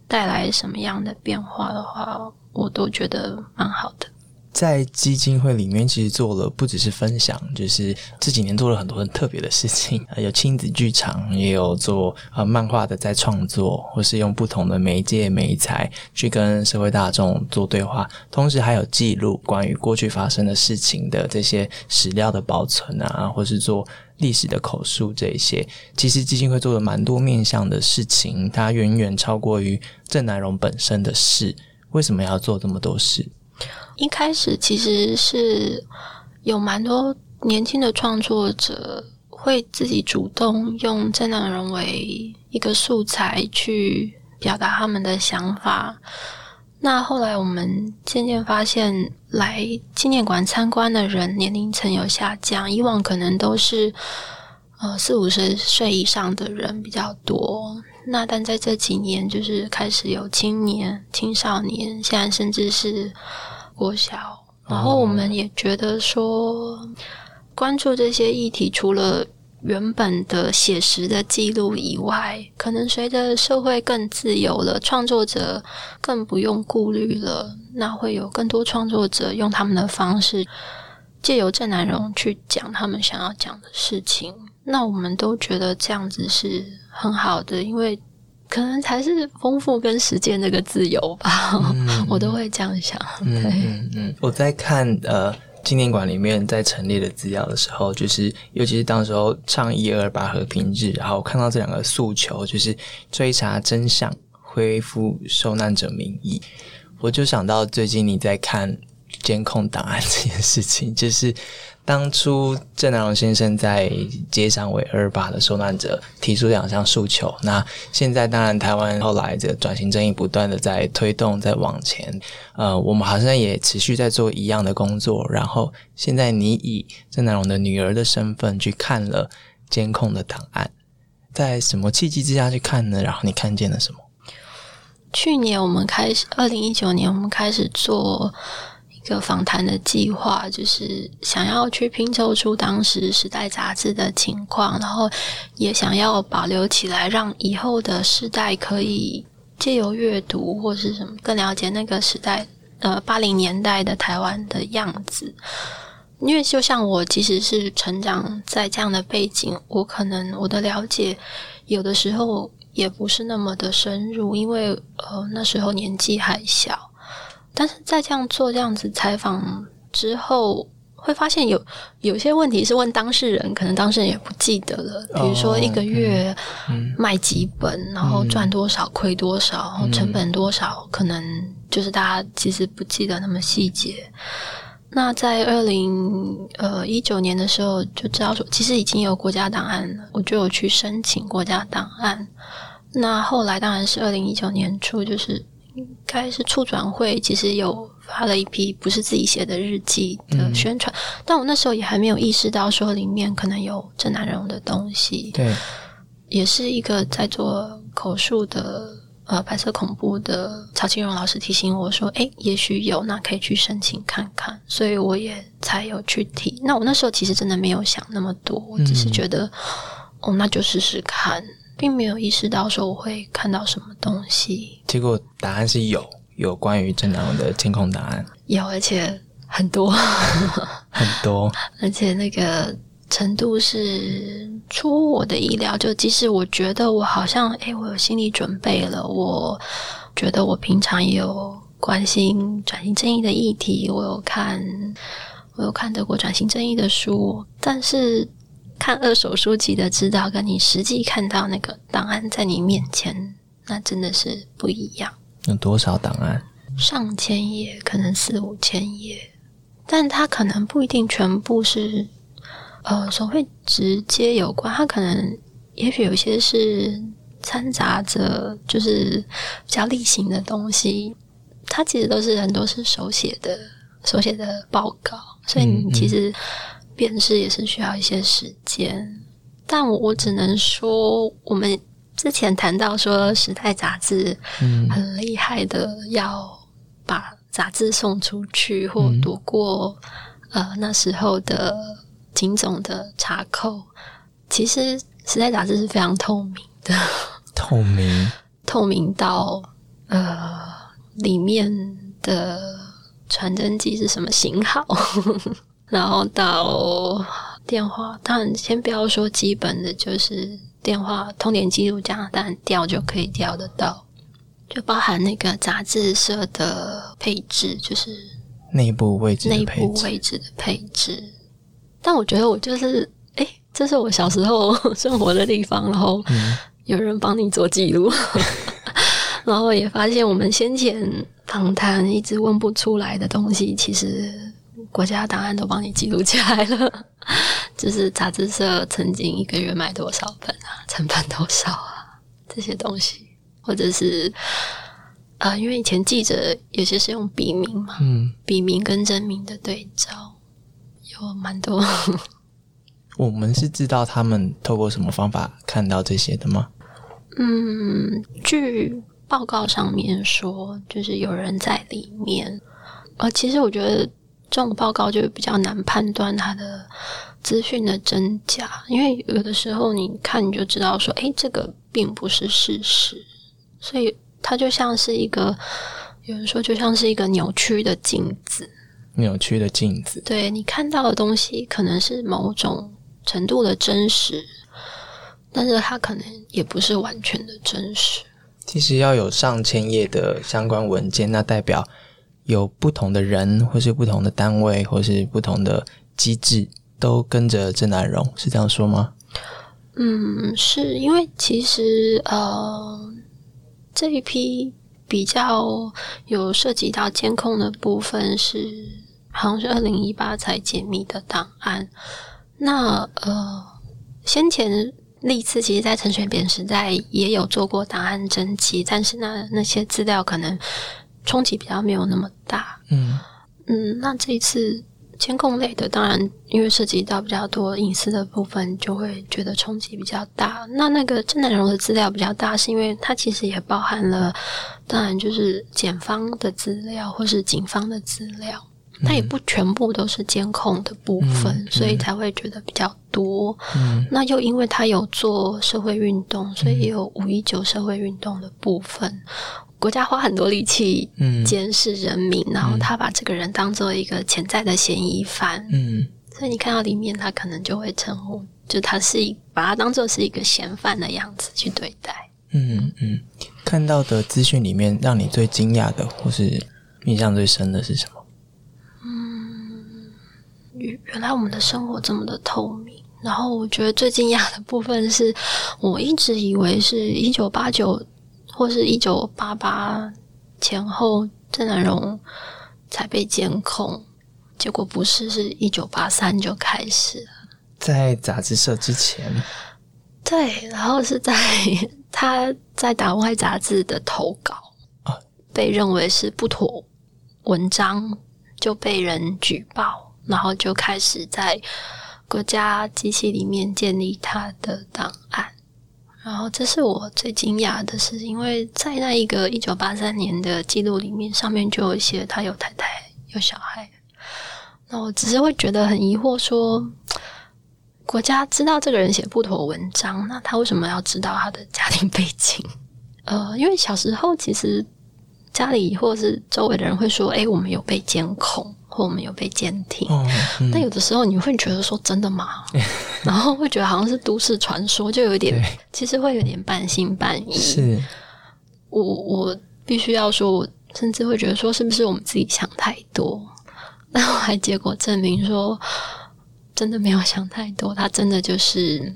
带来什么样的变化的话，我都觉得蛮好的。在基金会里面，其实做了不只是分享，就是这几年做了很多很特别的事情，有亲子剧场，也有做呃漫画的在创作，或是用不同的媒介媒材去跟社会大众做对话，同时还有记录关于过去发生的事情的这些史料的保存啊，或是做历史的口述这些。其实基金会做了蛮多面向的事情，它远远超过于郑南荣本身的事。为什么要做这么多事？一开始其实是有蛮多年轻的创作者会自己主动用郑南荣为一个素材去表达他们的想法。那后来我们渐渐发现，来纪念馆参观的人年龄层有下降，以往可能都是呃四五十岁以上的人比较多。那但在这几年，就是开始有青年、青少年，现在甚至是。国小，然后我们也觉得说，关注这些议题，除了原本的写实的记录以外，可能随着社会更自由了，创作者更不用顾虑了，那会有更多创作者用他们的方式，借由郑南荣去讲他们想要讲的事情。那我们都觉得这样子是很好的，因为。可能才是丰富跟实践那个自由吧，我都会这样想。对，嗯嗯，我在看呃纪念馆里面在陈列的资料的时候，就是尤其是当时候倡一二八和平日，然后看到这两个诉求，就是追查真相、恢复受难者名义，我就想到最近你在看监控档案这件事情，就是。当初郑南荣先生在街上为二八的受难者提出两项诉求，那现在当然台湾后来这个转型正义不断的在推动，在往前，呃，我们好像也持续在做一样的工作。然后现在你以郑南荣的女儿的身份去看了监控的档案，在什么契机之下去看呢？然后你看见了什么？去年我们开始，二零一九年我们开始做。一个访谈的计划，就是想要去拼凑出当时《时代》杂志的情况，然后也想要保留起来，让以后的时代可以借由阅读或是什么更了解那个时代，呃，八零年代的台湾的样子。因为就像我，即使是成长在这样的背景，我可能我的了解有的时候也不是那么的深入，因为呃那时候年纪还小。但是在这样做这样子采访之后，会发现有有些问题是问当事人，可能当事人也不记得了。比如说一个月卖几本，然后赚多少、亏多少，然后成本多少，可能就是大家其实不记得那么细节。那在二零呃一九年的时候就知道说，其实已经有国家档案了，我就有去申请国家档案。那后来当然是二零一九年初，就是应该是处转会，其实有。发了一批不是自己写的日记的宣传，但我那时候也还没有意识到说里面可能有郑南荣的东西。对，也是一个在做口述的呃白色恐怖的曹庆荣老师提醒我说：“哎，也许有，那可以去申请看看。”所以我也才有去提。那我那时候其实真的没有想那么多，我只是觉得哦，那就试试看，并没有意识到说我会看到什么东西。结果答案是有。有关于正南荣的监控档案，有而且很多 很多，而且那个程度是出乎我的意料。就即使我觉得我好像哎，我有心理准备了，我觉得我平常也有关心转型正义的议题，我有看我有看德国转型正义的书，但是看二手书籍的指导，跟你实际看到那个档案在你面前，那真的是不一样。有多少档案？上千页，可能四五千页，但它可能不一定全部是，呃，所谓直接有关。它可能也许有些是掺杂着，就是比较例行的东西。它其实都是很多是手写的，手写的报告，所以你其实辨识也是需要一些时间。但我我只能说，我们。之前谈到说，《时代》杂志很厉害的，要把杂志送出去，或躲过呃那时候的警总的查扣。其实，《时代》杂志是非常透明的，透明，透明到呃里面的传真机是什么型号，然后到电话，当然先不要说基本的，就是。电话通联记录这样，当然调就可以调得到，就包含那个杂志社的配置，就是内部位置、内部位置的配置。但我觉得我就是，哎，这是我小时候 生活的地方，然后有人帮你做记录，然后也发现我们先前访谈一直问不出来的东西，其实。国家档案都帮你记录起来了，就是杂志社曾经一个月卖多少本啊，成本多少啊，这些东西，或者是啊，因为以前记者有些是用笔名嘛，嗯，笔名跟真名的对照有蛮多。我们是知道他们透过什么方法看到这些的吗？嗯，据报告上面说，就是有人在里面。呃，其实我觉得。这种报告就比较难判断它的资讯的真假，因为有的时候你看你就知道说，哎，这个并不是事实，所以它就像是一个有人说就像是一个扭曲的镜子，扭曲的镜子，对你看到的东西可能是某种程度的真实，但是它可能也不是完全的真实。其实要有上千页的相关文件，那代表。有不同的人，或是不同的单位，或是不同的机制，都跟着郑南荣，是这样说吗？嗯，是因为其实呃，这一批比较有涉及到监控的部分，是好像是二零一八才解密的档案。那呃，先前历次其实，在陈水扁时代也有做过档案征集，但是那那些资料可能。冲击比较没有那么大，嗯。嗯，那这一次监控类的，当然因为涉及到比较多隐私的部分，就会觉得冲击比较大。那那个郑南荣的资料比较大，是因为它其实也包含了，当然就是检方的资料或是警方的资料，它也不全部都是监控的部分，所以才会觉得比较多。嗯，那又因为他有做社会运动，所以也有五一九社会运动的部分。国家花很多力气监视人民，然后他把这个人当做一个潜在的嫌疑犯，嗯，所以你看到里面，他可能就会称呼，就他是一把他当做是一个嫌犯的样子去对待。嗯嗯，看到的资讯里面，让你最惊讶的或是印象最深的是什么？嗯，域，原来我们的生活这么的透明。然后我觉得最惊讶的部分是，我一直以为是一九八九或是一九八八前后郑南荣才被监控，结果不是，是一九八三就开始了。在杂志社之前，对，然后是在他在打外杂志的投稿啊，被认为是不妥文章，就被人举报，然后就开始在国家机器里面建立他的档案。然后这是我最惊讶的是，因为在那一个一九八三年的记录里面，上面就有写他有太太有小孩。那我只是会觉得很疑惑，说。国家知道这个人写不妥文章，那他为什么要知道他的家庭背景？呃，因为小时候其实家里或是周围的人会说：“哎，我们有被监控，或我们有被监听。”但有的时候你会觉得说：“真的吗？” 然后会觉得好像是都市传说，就有点其实会有点半信半疑。是，我我必须要说，我甚至会觉得说，是不是我们自己想太多？但后来结果证明说。真的没有想太多，他真的就是，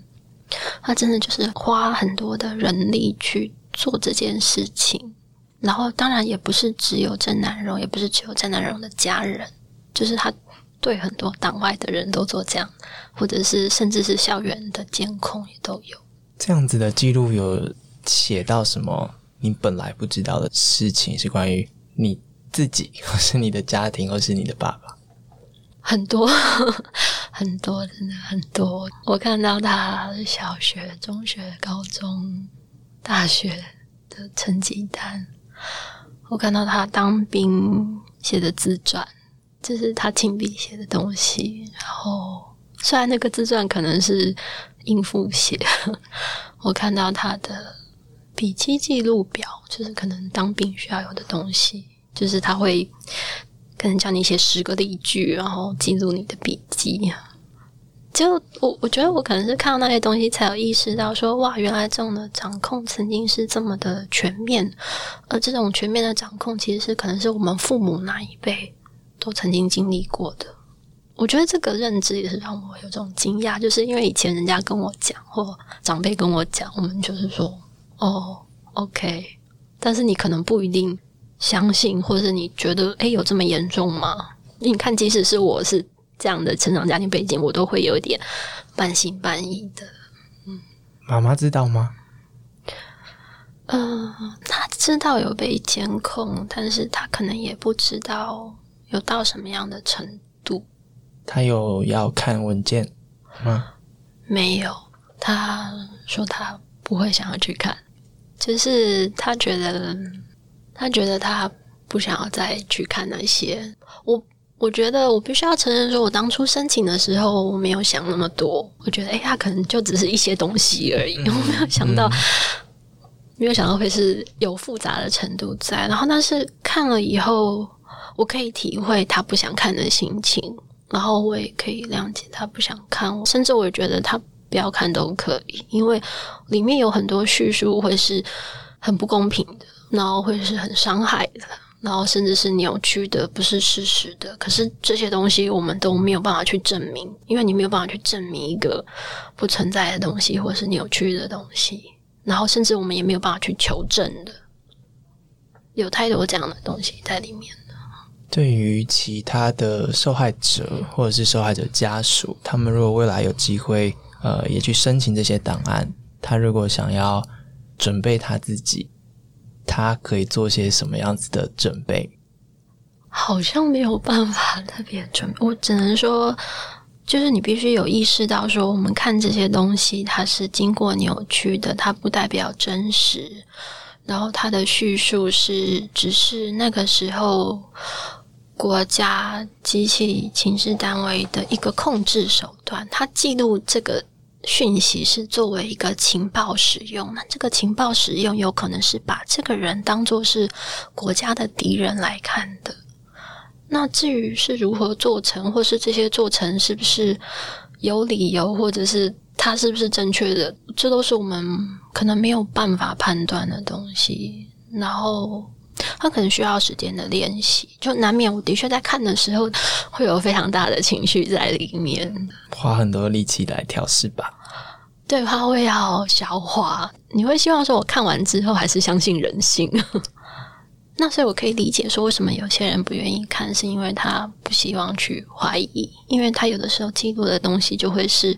他真的就是花很多的人力去做这件事情。然后，当然也不是只有郑南荣，也不是只有郑南荣的家人，就是他对很多党外的人都做这样，或者是甚至是校园的监控也都有。这样子的记录有写到什么你本来不知道的事情，是关于你自己，或是你的家庭，或是你的爸爸。很多 很多，真的很多。我看到他小学、中学、高中、大学的成绩单，我看到他当兵写的自传，这是他亲笔写的东西。然后，虽然那个自传可能是应付写，我看到他的笔记记录表，就是可能当兵需要有的东西，就是他会。可能叫你写十个例句，然后记录你的笔记。就我，我觉得我可能是看到那些东西，才有意识到说，哇，原来这种的掌控曾经是这么的全面。而这种全面的掌控，其实是可能是我们父母那一辈都曾经经历过的。我觉得这个认知也是让我有这种惊讶，就是因为以前人家跟我讲，或长辈跟我讲，我们就是说，哦，OK，但是你可能不一定。相信，或者是你觉得，哎，有这么严重吗？你看，即使是我是这样的成长家庭背景，我都会有点半信半疑的。嗯，妈妈知道吗？嗯，他知道有被监控，但是他可能也不知道有到什么样的程度。他有要看文件吗？没有，他说他不会想要去看，就是他觉得。他觉得他不想要再去看那些。我我觉得我必须要承认，说我当初申请的时候，我没有想那么多。我觉得，哎，他可能就只是一些东西而已。我没有想到，没有想到会是有复杂的程度在。然后，但是看了以后，我可以体会他不想看的心情，然后我也可以谅解他不想看。甚至我也觉得他不要看都可以，因为里面有很多叙述会是很不公平的。然后会是很伤害的，然后甚至是扭曲的，不是事实的。可是这些东西我们都没有办法去证明，因为你没有办法去证明一个不存在的东西，或是扭曲的东西。然后甚至我们也没有办法去求证的，有太多这样的东西在里面了对于其他的受害者或者是受害者家属，他们如果未来有机会，呃，也去申请这些档案，他如果想要准备他自己。他可以做些什么样子的准备？好像没有办法特别准备。我只能说，就是你必须有意识到，说我们看这些东西，它是经过扭曲的，它不代表真实。然后它的叙述是只是那个时候国家机器情势单位的一个控制手段，它记录这个。讯息是作为一个情报使用，那这个情报使用有可能是把这个人当做是国家的敌人来看的。那至于是如何做成，或是这些做成是不是有理由，或者是他是不是正确的，这都是我们可能没有办法判断的东西。然后，他可能需要时间的练习，就难免我的确在看的时候会有非常大的情绪在里面，花很多力气来调试吧。对，他会要消化。你会希望说，我看完之后还是相信人性？那所以我可以理解说，为什么有些人不愿意看，是因为他不希望去怀疑，因为他有的时候记录的东西就会是，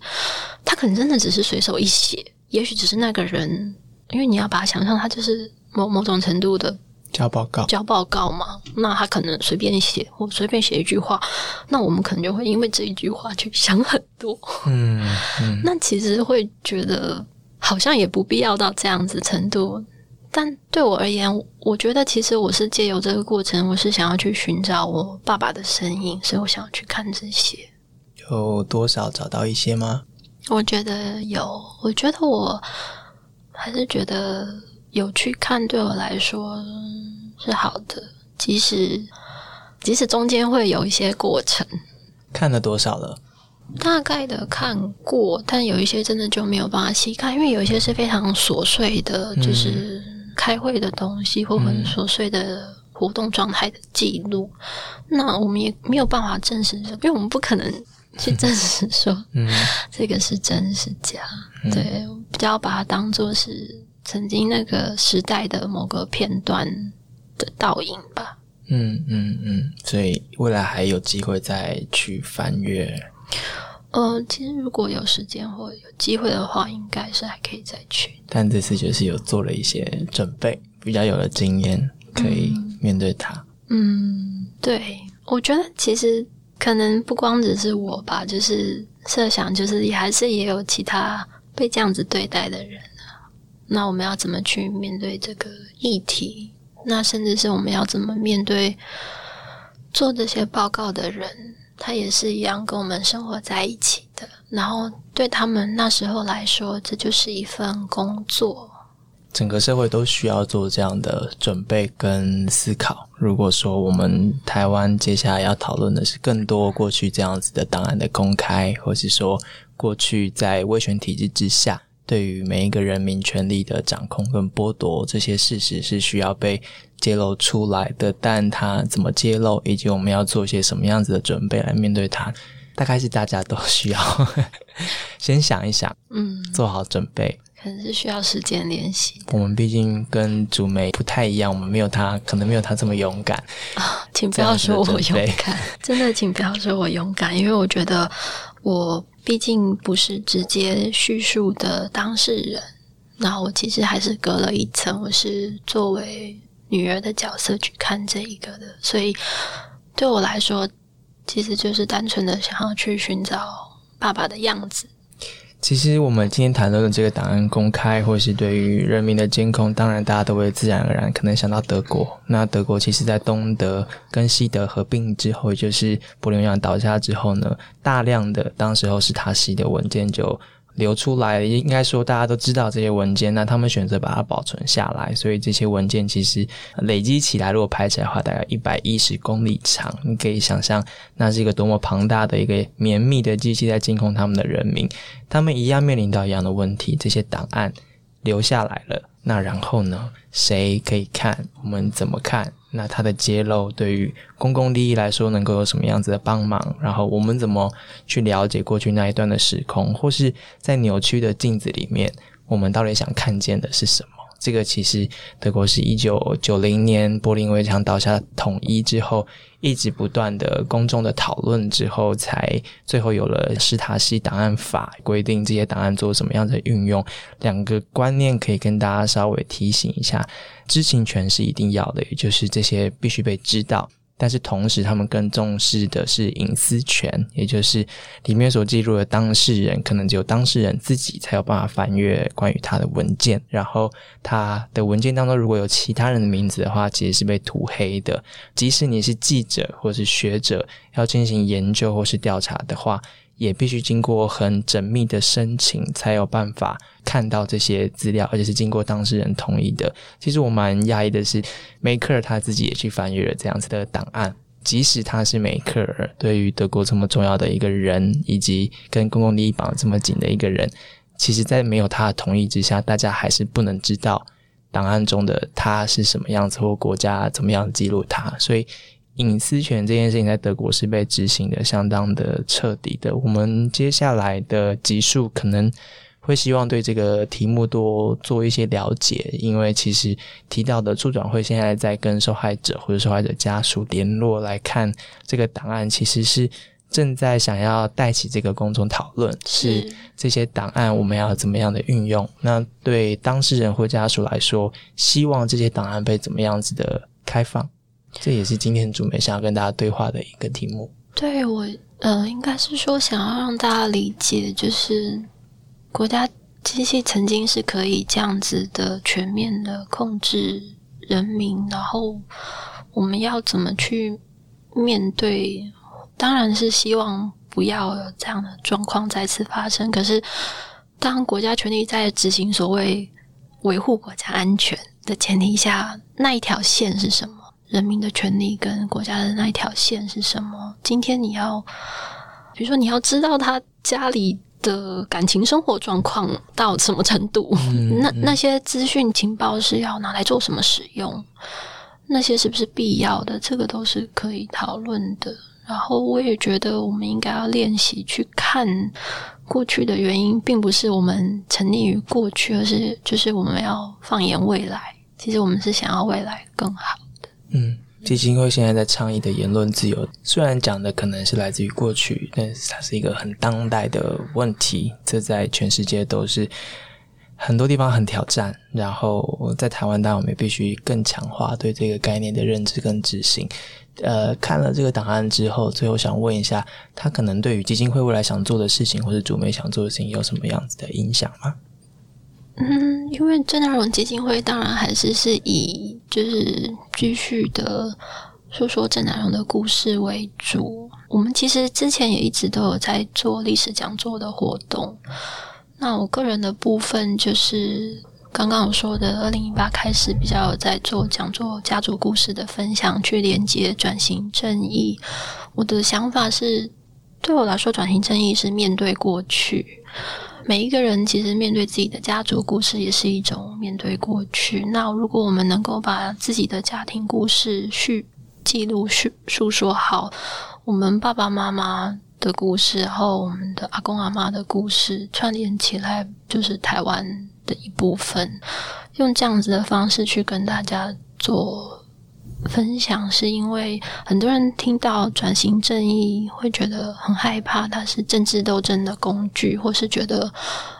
他可能真的只是随手一写，也许只是那个人，因为你要把他想象，他就是某某种程度的交报告，交报告嘛，那他可能随便写或随便写一句话，那我们可能就会因为这一句话去想很多，嗯嗯，那其实会觉得好像也不必要到这样子程度。但对我而言，我觉得其实我是借由这个过程，我是想要去寻找我爸爸的身影，所以我想要去看这些。有多少找到一些吗？我觉得有，我觉得我还是觉得有去看，对我来说是好的，即使即使中间会有一些过程。看了多少了？大概的看过，但有一些真的就没有办法细看，因为有一些是非常琐碎的，就是。开会的东西或很琐碎的活动状态的记录，那我们也没有办法证实，因为我们不可能去证实说，嗯，这个是真是假。对，比较把它当做是曾经那个时代的某个片段的倒影吧。嗯嗯嗯，所以未来还有机会再去翻阅。呃，其实如果有时间或有机会的话，应该是还可以再去。但这次就是有做了一些准备，比较有了经验，可以面对它。嗯，对，我觉得其实可能不光只是我吧，就是设想，就是也还是也有其他被这样子对待的人啊。那我们要怎么去面对这个议题？那甚至是我们要怎么面对做这些报告的人？他也是一样跟我们生活在一起的，然后对他们那时候来说，这就是一份工作。整个社会都需要做这样的准备跟思考。如果说我们台湾接下来要讨论的是更多过去这样子的档案的公开，或是说过去在威权体制之下。对于每一个人民权利的掌控跟剥夺，这些事实是需要被揭露出来的。但它怎么揭露，以及我们要做些什么样子的准备来面对它，大概是大家都需要 先想一想，嗯，做好准备。可能是需要时间练习。我们毕竟跟竹梅不太一样，我们没有他，可能没有他这么勇敢啊！请不要说我勇敢，真的，请不要说我勇敢，因为我觉得我。毕竟不是直接叙述的当事人，那我其实还是隔了一层，我是作为女儿的角色去看这一个的，所以对我来说，其实就是单纯的想要去寻找爸爸的样子。其实我们今天谈论的这个档案公开，或是对于人民的监控，当然大家都会自然而然可能想到德国。那德国其实，在东德跟西德合并之后，就是柏林墙倒下之后呢，大量的当时候是塔西的文件就。流出来，应该说大家都知道这些文件，那他们选择把它保存下来，所以这些文件其实累积起来，如果排起来的话，大概一百一十公里长。你可以想象，那是一个多么庞大的一个绵密的机器在监控他们的人民，他们一样面临到一样的问题，这些档案留下来了，那然后呢？谁可以看？我们怎么看？那它的揭露对于公共利益来说能够有什么样子的帮忙？然后我们怎么去了解过去那一段的时空，或是在扭曲的镜子里面，我们到底想看见的是什么？这个其实德国是一九九零年柏林围墙倒下统一之后，一直不断的公众的讨论之后，才最后有了施塔西档案法，规定这些档案做什么样的运用。两个观念可以跟大家稍微提醒一下：知情权是一定要的，也就是这些必须被知道。但是同时，他们更重视的是隐私权，也就是里面所记录的当事人，可能只有当事人自己才有办法翻阅关于他的文件。然后，他的文件当中如果有其他人的名字的话，其实是被涂黑的。即使你是记者或是学者，要进行研究或是调查的话。也必须经过很缜密的申请，才有办法看到这些资料，而且是经过当事人同意的。其实我蛮讶异的是，梅克尔他自己也去翻阅了这样子的档案，即使他是梅克尔，对于德国这么重要的一个人，以及跟公共利益绑这么紧的一个人，其实在没有他的同意之下，大家还是不能知道档案中的他是什么样子，或国家怎么样记录他，所以隐私权这件事情在德国是被执行的相当的彻底的。我们接下来的集数可能会希望对这个题目多做一些了解，因为其实提到的助转会现在在跟受害者或者受害者家属联络来看这个档案，其实是。正在想要带起这个公众讨论，是这些档案我们要怎么样的运用？那对当事人或家属来说，希望这些档案被怎么样子的开放？这也是今天主媒想要跟大家对话的一个题目。对我，呃，应该是说想要让大家理解，就是国家机器曾经是可以这样子的全面的控制人民，然后我们要怎么去面对？当然是希望不要有这样的状况再次发生。可是，当国家权力在执行所谓维护国家安全的前提下，那一条线是什么？人民的权利跟国家的那一条线是什么？今天你要，比如说你要知道他家里的感情生活状况到什么程度，那那些资讯情报是要拿来做什么使用？那些是不是必要的？这个都是可以讨论的。然后我也觉得，我们应该要练习去看过去的原因，并不是我们沉溺于过去，而是就是我们要放眼未来。其实我们是想要未来更好的。嗯，基金会现在在倡议的言论自由，虽然讲的可能是来自于过去，但是它是一个很当代的问题。这在全世界都是很多地方很挑战。然后在台湾，当然我们也必须更强化对这个概念的认知跟执行。呃，看了这个档案之后，最后想问一下，他可能对于基金会未来想做的事情，或者主媒想做的事情，有什么样子的影响吗？嗯，因为郑大荣基金会当然还是是以就是继续的说说郑大荣的故事为主。我们其实之前也一直都有在做历史讲座的活动。那我个人的部分就是。刚刚我说的，二零一八开始比较有在做讲座、家族故事的分享，去连接转型正义。我的想法是，对我来说，转型正义是面对过去。每一个人其实面对自己的家族故事，也是一种面对过去。那如果我们能够把自己的家庭故事叙记录、叙述说好，我们爸爸妈妈的故事，然后我们的阿公阿妈的故事串联起来，就是台湾。的一部分，用这样子的方式去跟大家做分享，是因为很多人听到转型正义会觉得很害怕，它是政治斗争的工具，或是觉得，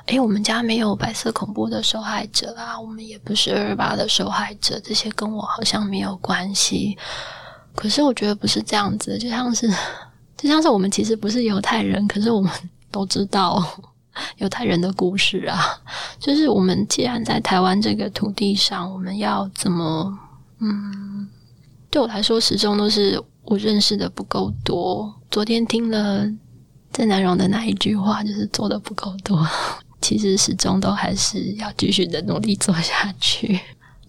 诶，我们家没有白色恐怖的受害者啊，我们也不是二二八的受害者，这些跟我好像没有关系。可是我觉得不是这样子，就像是，就像是我们其实不是犹太人，可是我们都知道。犹太人的故事啊，就是我们既然在台湾这个土地上，我们要怎么？嗯，对我来说，始终都是我认识的不够多。昨天听了郑南荣的那一句话，就是做的不够多。其实始终都还是要继续的努力做下去。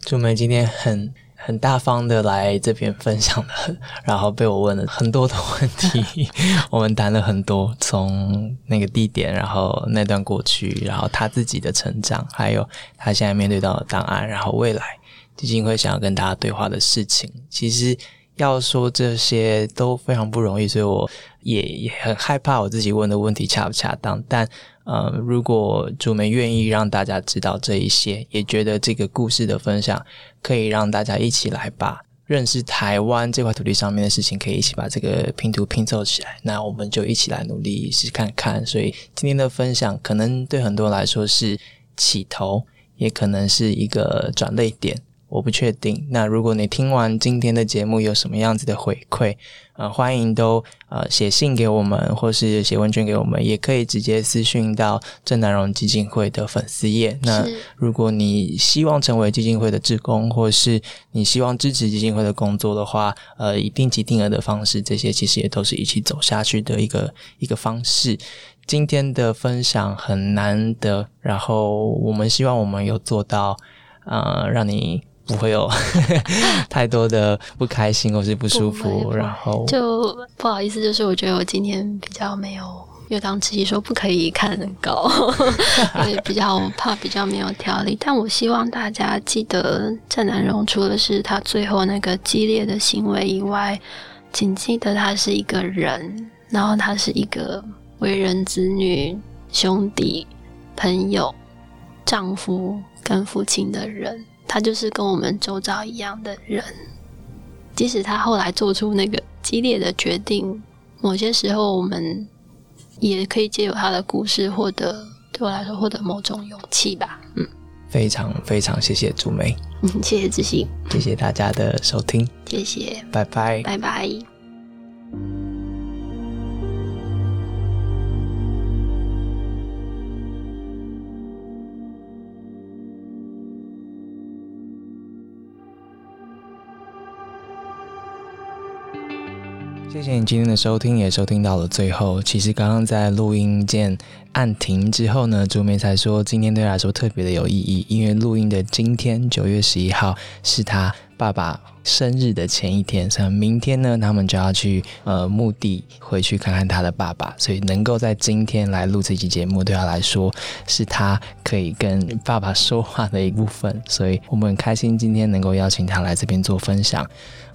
朱梅今天很。很大方的来这边分享了，然后被我问了很多的问题，我们谈了很多，从那个地点，然后那段过去，然后他自己的成长，还有他现在面对到的档案，然后未来基金会想要跟大家对话的事情，其实要说这些都非常不容易，所以我也也很害怕我自己问的问题恰不恰当，但。呃，如果主们愿意让大家知道这一些，也觉得这个故事的分享可以让大家一起来把认识台湾这块土地上面的事情，可以一起把这个拼图拼凑起来，那我们就一起来努力试试看看。所以今天的分享可能对很多人来说是起头，也可能是一个转泪点。我不确定。那如果你听完今天的节目有什么样子的回馈，呃，欢迎都呃写信给我们，或是写问卷给我们，也可以直接私讯到正南荣基金会的粉丝页。那如果你希望成为基金会的志工，或是你希望支持基金会的工作的话，呃，以定期定额的方式，这些其实也都是一起走下去的一个一个方式。今天的分享很难得，然后我们希望我们有做到，呃，让你。不会有 太多的不开心或是不舒服，然后就不好意思，就是我觉得我今天比较没有因为刚慈禧说不可以看很高，因为比较怕比较没有条理。但我希望大家记得郑南荣，除了是他最后那个激烈的行为以外，请记得他是一个人，然后他是一个为人子女、兄弟、朋友、丈夫跟父亲的人，他就是跟我们周遭一样的人。即使他后来做出那个激烈的决定，某些时候我们也可以借由他的故事获得，对我来说获得某种勇气吧。嗯，非常非常谢谢朱梅，嗯，谢谢志信，谢谢大家的收听，谢谢，拜拜，拜拜。谢谢你今天的收听，也收听到了最后。其实刚刚在录音键按停之后呢，朱梅才说今天对他来说特别的有意义，因为录音的今天九月十一号是他爸爸生日的前一天，所以明天呢，他们就要去呃墓地回去看看他的爸爸，所以能够在今天来录这期节目，对他来说是他可以跟爸爸说话的一部分，所以我们很开心今天能够邀请他来这边做分享。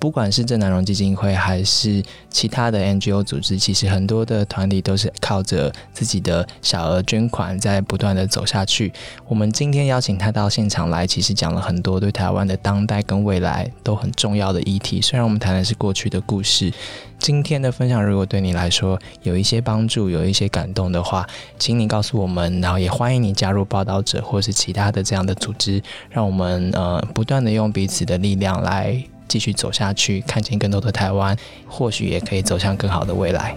不管是正南荣基金会还是其他的 NGO 组织，其实很多的团体都是靠着自己的小额捐款在不断的走下去。我们今天邀请他到现场来，其实讲了很多对台湾的当代跟未来都很重要的议题。虽然我们谈的是过去的故事，今天的分享如果对你来说有一些帮助、有一些感动的话，请你告诉我们，然后也欢迎你加入报道者或是其他的这样的组织，让我们呃不断的用彼此的力量来。继续走下去，看见更多的台湾，或许也可以走向更好的未来。